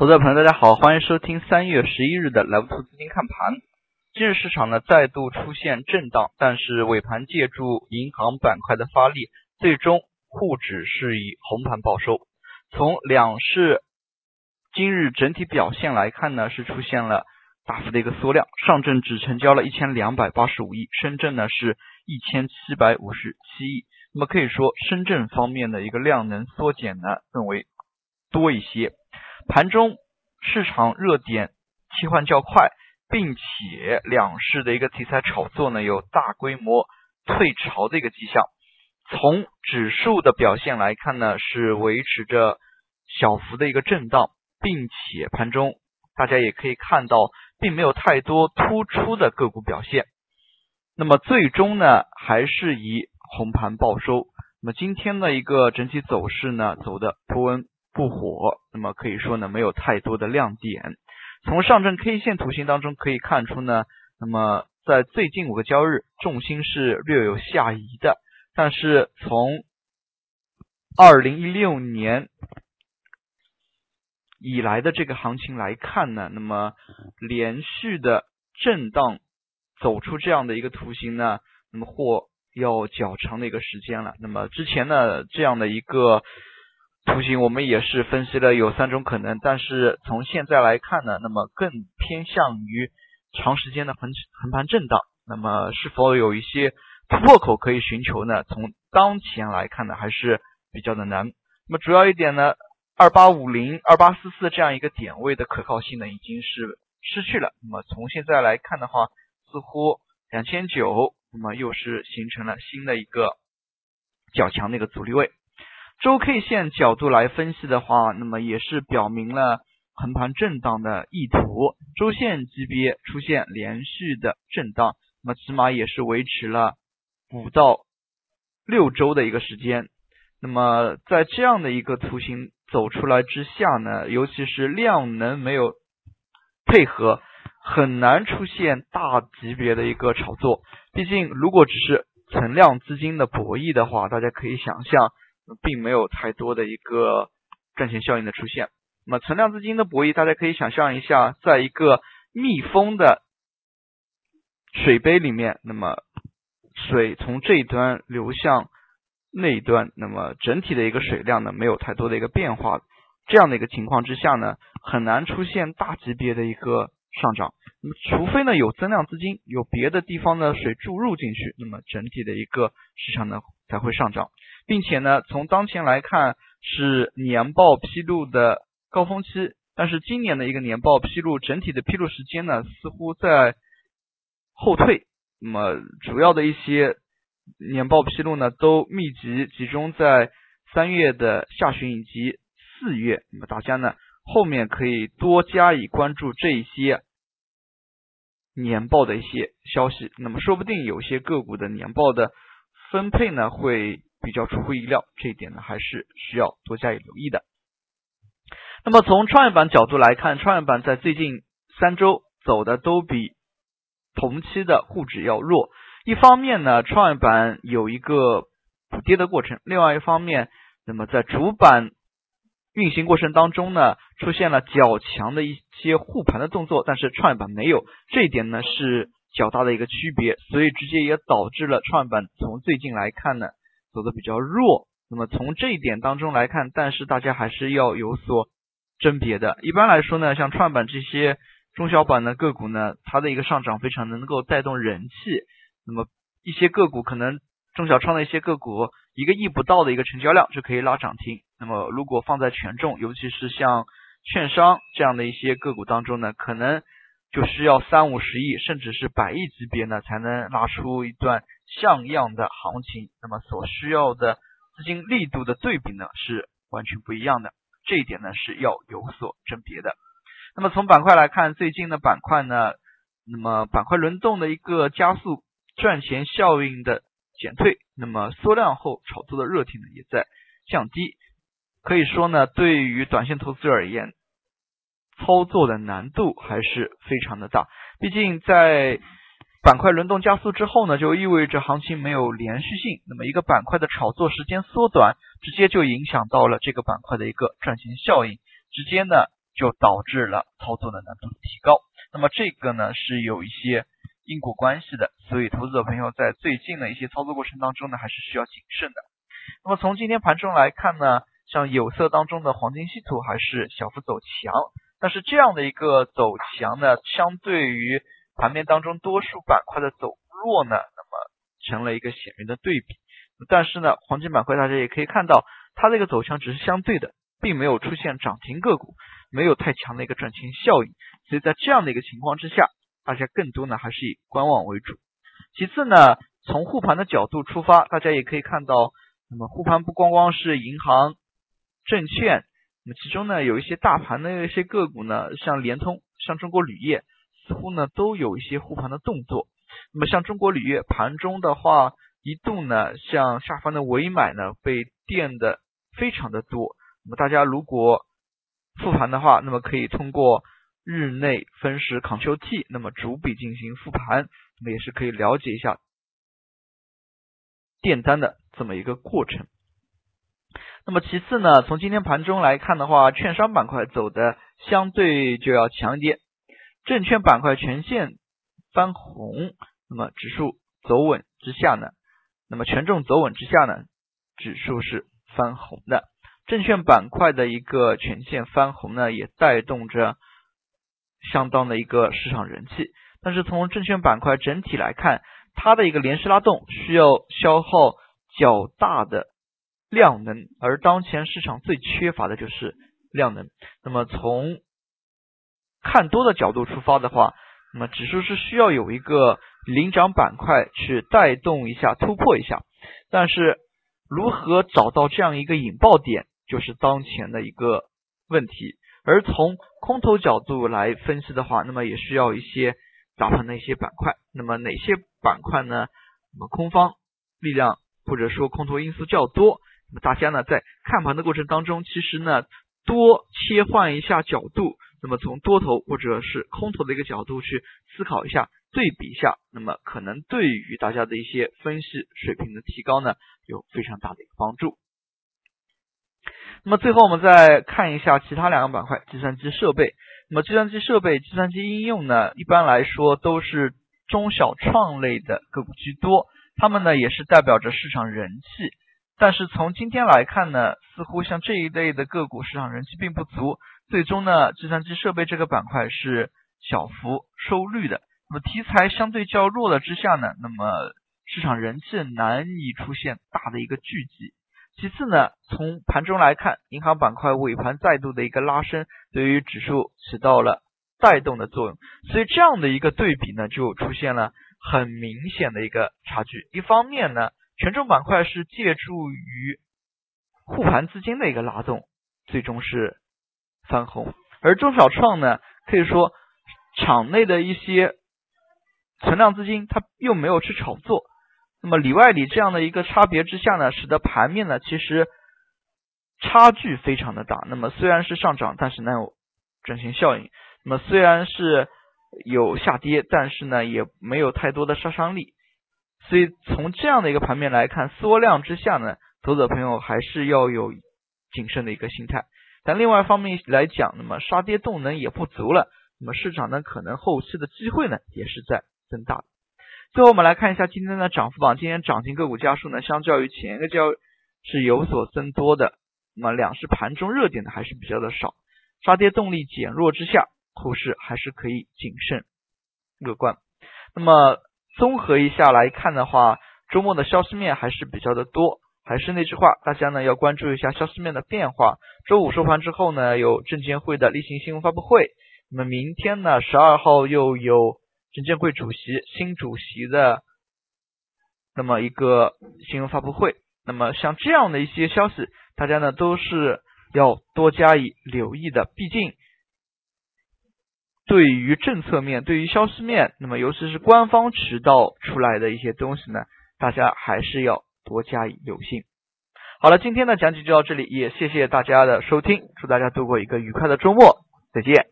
投资者朋友，大家好，欢迎收听三月十一日的来福资金看盘。今日市场呢再度出现震荡，但是尾盘借助银行板块的发力，最终沪指是以红盘报收。从两市今日整体表现来看呢，是出现了大幅的一个缩量，上证只成交了一千两百八十五亿，深圳呢是一千七百五十七亿。那么可以说，深圳方面的一个量能缩减呢更为多一些。盘中市场热点切换较快，并且两市的一个题材炒作呢有大规模退潮的一个迹象。从指数的表现来看呢，是维持着小幅的一个震荡，并且盘中大家也可以看到，并没有太多突出的个股表现。那么最终呢，还是以红盘报收。那么今天的一个整体走势呢，走的不温。不火，那么可以说呢，没有太多的亮点。从上证 K 线图形当中可以看出呢，那么在最近五个交易日，重心是略有下移的。但是从二零一六年以来的这个行情来看呢，那么连续的震荡走出这样的一个图形呢，那么或要较长的一个时间了。那么之前呢，这样的一个。图形我们也是分析了有三种可能，但是从现在来看呢，那么更偏向于长时间的横横盘震荡。那么是否有一些突破口可以寻求呢？从当前来看呢，还是比较的难。那么主要一点呢，二八五零、二八四四这样一个点位的可靠性呢，已经是失去了。那么从现在来看的话，似乎两千九，那么又是形成了新的一个较强的一个阻力位。周 K 线角度来分析的话，那么也是表明了横盘震荡的意图。周线级别出现连续的震荡，那么起码也是维持了五到六周的一个时间。那么在这样的一个图形走出来之下呢，尤其是量能没有配合，很难出现大级别的一个炒作。毕竟如果只是存量资金的博弈的话，大家可以想象。并没有太多的一个赚钱效应的出现。那么存量资金的博弈，大家可以想象一下，在一个密封的水杯里面，那么水从这一端流向那一端，那么整体的一个水量呢，没有太多的一个变化。这样的一个情况之下呢，很难出现大级别的一个上涨。那么除非呢有增量资金，有别的地方的水注入进去，那么整体的一个市场呢才会上涨。并且呢，从当前来看是年报披露的高峰期，但是今年的一个年报披露整体的披露时间呢，似乎在后退。那么主要的一些年报披露呢，都密集集中在三月的下旬以及四月。那么大家呢，后面可以多加以关注这一些年报的一些消息。那么说不定有些个股的年报的分配呢，会。比较出乎意料，这一点呢还是需要多加以留意的。那么从创业板角度来看，创业板在最近三周走的都比同期的沪指要弱。一方面呢，创业板有一个补跌的过程；另外一方面，那么在主板运行过程当中呢，出现了较强的一些护盘的动作，但是创业板没有。这一点呢是较大的一个区别，所以直接也导致了创业板从最近来看呢。走的比较弱，那么从这一点当中来看，但是大家还是要有所甄别的。一般来说呢，像创板这些中小板的个股呢，它的一个上涨非常能够带动人气。那么一些个股可能中小创的一些个股，一个亿不到的一个成交量就可以拉涨停。那么如果放在权重，尤其是像券商这样的一些个股当中呢，可能就需要三五十亿，甚至是百亿级别呢，才能拉出一段。像样的行情，那么所需要的资金力度的对比呢是完全不一样的，这一点呢是要有所甄别的。那么从板块来看，最近的板块呢，那么板块轮动的一个加速，赚钱效应的减退，那么缩量后炒作的热情呢也在降低，可以说呢，对于短线投资者而言，操作的难度还是非常的大，毕竟在。板块轮动加速之后呢，就意味着行情没有连续性。那么一个板块的炒作时间缩短，直接就影响到了这个板块的一个赚钱效应，直接呢就导致了操作的难度提高。那么这个呢是有一些因果关系的，所以投资者朋友在最近的一些操作过程当中呢，还是需要谨慎的。那么从今天盘中来看呢，像有色当中的黄金稀土还是小幅走强，但是这样的一个走强呢，相对于盘面当中多数板块的走弱呢，那么成了一个显明的对比。但是呢，黄金板块大家也可以看到，它这个走强只是相对的，并没有出现涨停个股，没有太强的一个赚钱效应。所以在这样的一个情况之下，大家更多呢还是以观望为主。其次呢，从护盘的角度出发，大家也可以看到，那么护盘不光光是银行、证券，那么其中呢有一些大盘的一些个股呢，像联通、像中国铝业，似乎呢都有一些护盘的动作。那么像中国铝业盘中的话，一度呢，像下方的尾买呢被垫的非常的多。那么大家如果复盘的话，那么可以通过日内分时 Ctrl T，那么逐笔进行复盘，那么也是可以了解一下垫单的这么一个过程。那么其次呢，从今天盘中来看的话，券商板块走的相对就要强一点，证券板块全线翻红，那么指数走稳之下呢。那么权重走稳之下呢，指数是翻红的，证券板块的一个全线翻红呢，也带动着相当的一个市场人气。但是从证券板块整体来看，它的一个连续拉动需要消耗较大的量能，而当前市场最缺乏的就是量能。那么从看多的角度出发的话，那么指数是需要有一个。领涨板块去带动一下突破一下，但是如何找到这样一个引爆点，就是当前的一个问题。而从空头角度来分析的话，那么也需要一些大盘的一些板块。那么哪些板块呢？那么空方力量或者说空头因素较多。那么大家呢在看盘的过程当中，其实呢多切换一下角度，那么从多头或者是空头的一个角度去思考一下。对比一下，那么可能对于大家的一些分析水平的提高呢，有非常大的一个帮助。那么最后我们再看一下其他两个板块，计算机设备。那么计算机设备、计算机应用呢，一般来说都是中小创类的个股居多，它们呢也是代表着市场人气。但是从今天来看呢，似乎像这一类的个股市场人气并不足，最终呢，计算机设备这个板块是小幅收绿的。那么题材相对较弱的之下呢，那么市场人气难以出现大的一个聚集。其次呢，从盘中来看，银行板块尾盘再度的一个拉升，对于指数起到了带动的作用。所以这样的一个对比呢，就出现了很明显的一个差距。一方面呢，权重板块是借助于护盘资金的一个拉动，最终是翻红，而中小创呢，可以说场内的一些。存量资金它又没有去炒作，那么里外里这样的一个差别之下呢，使得盘面呢其实差距非常的大。那么虽然是上涨，但是呢有转型效应；那么虽然是有下跌，但是呢也没有太多的杀伤力。所以从这样的一个盘面来看，缩量之下呢，投资者朋友还是要有谨慎的一个心态。但另外一方面来讲，那么杀跌动能也不足了，那么市场呢可能后期的机会呢也是在。增大。最后我们来看一下今天的涨幅榜，今天涨停个股家数呢，相较于前一个交易是有所增多的。那么两市盘中热点的还是比较的少，杀跌动力减弱之下，后市还是可以谨慎乐观。那么综合一下来看的话，周末的消息面还是比较的多。还是那句话，大家呢要关注一下消息面的变化。周五收盘之后呢，有证监会的例行新闻发布会。那么明天呢，十二号又有。证监会主席、新主席的那么一个新闻发布会，那么像这样的一些消息，大家呢都是要多加以留意的。毕竟，对于政策面、对于消息面，那么尤其是官方渠道出来的一些东西呢，大家还是要多加以留心。好了，今天的讲解就到这里，也谢谢大家的收听，祝大家度过一个愉快的周末，再见。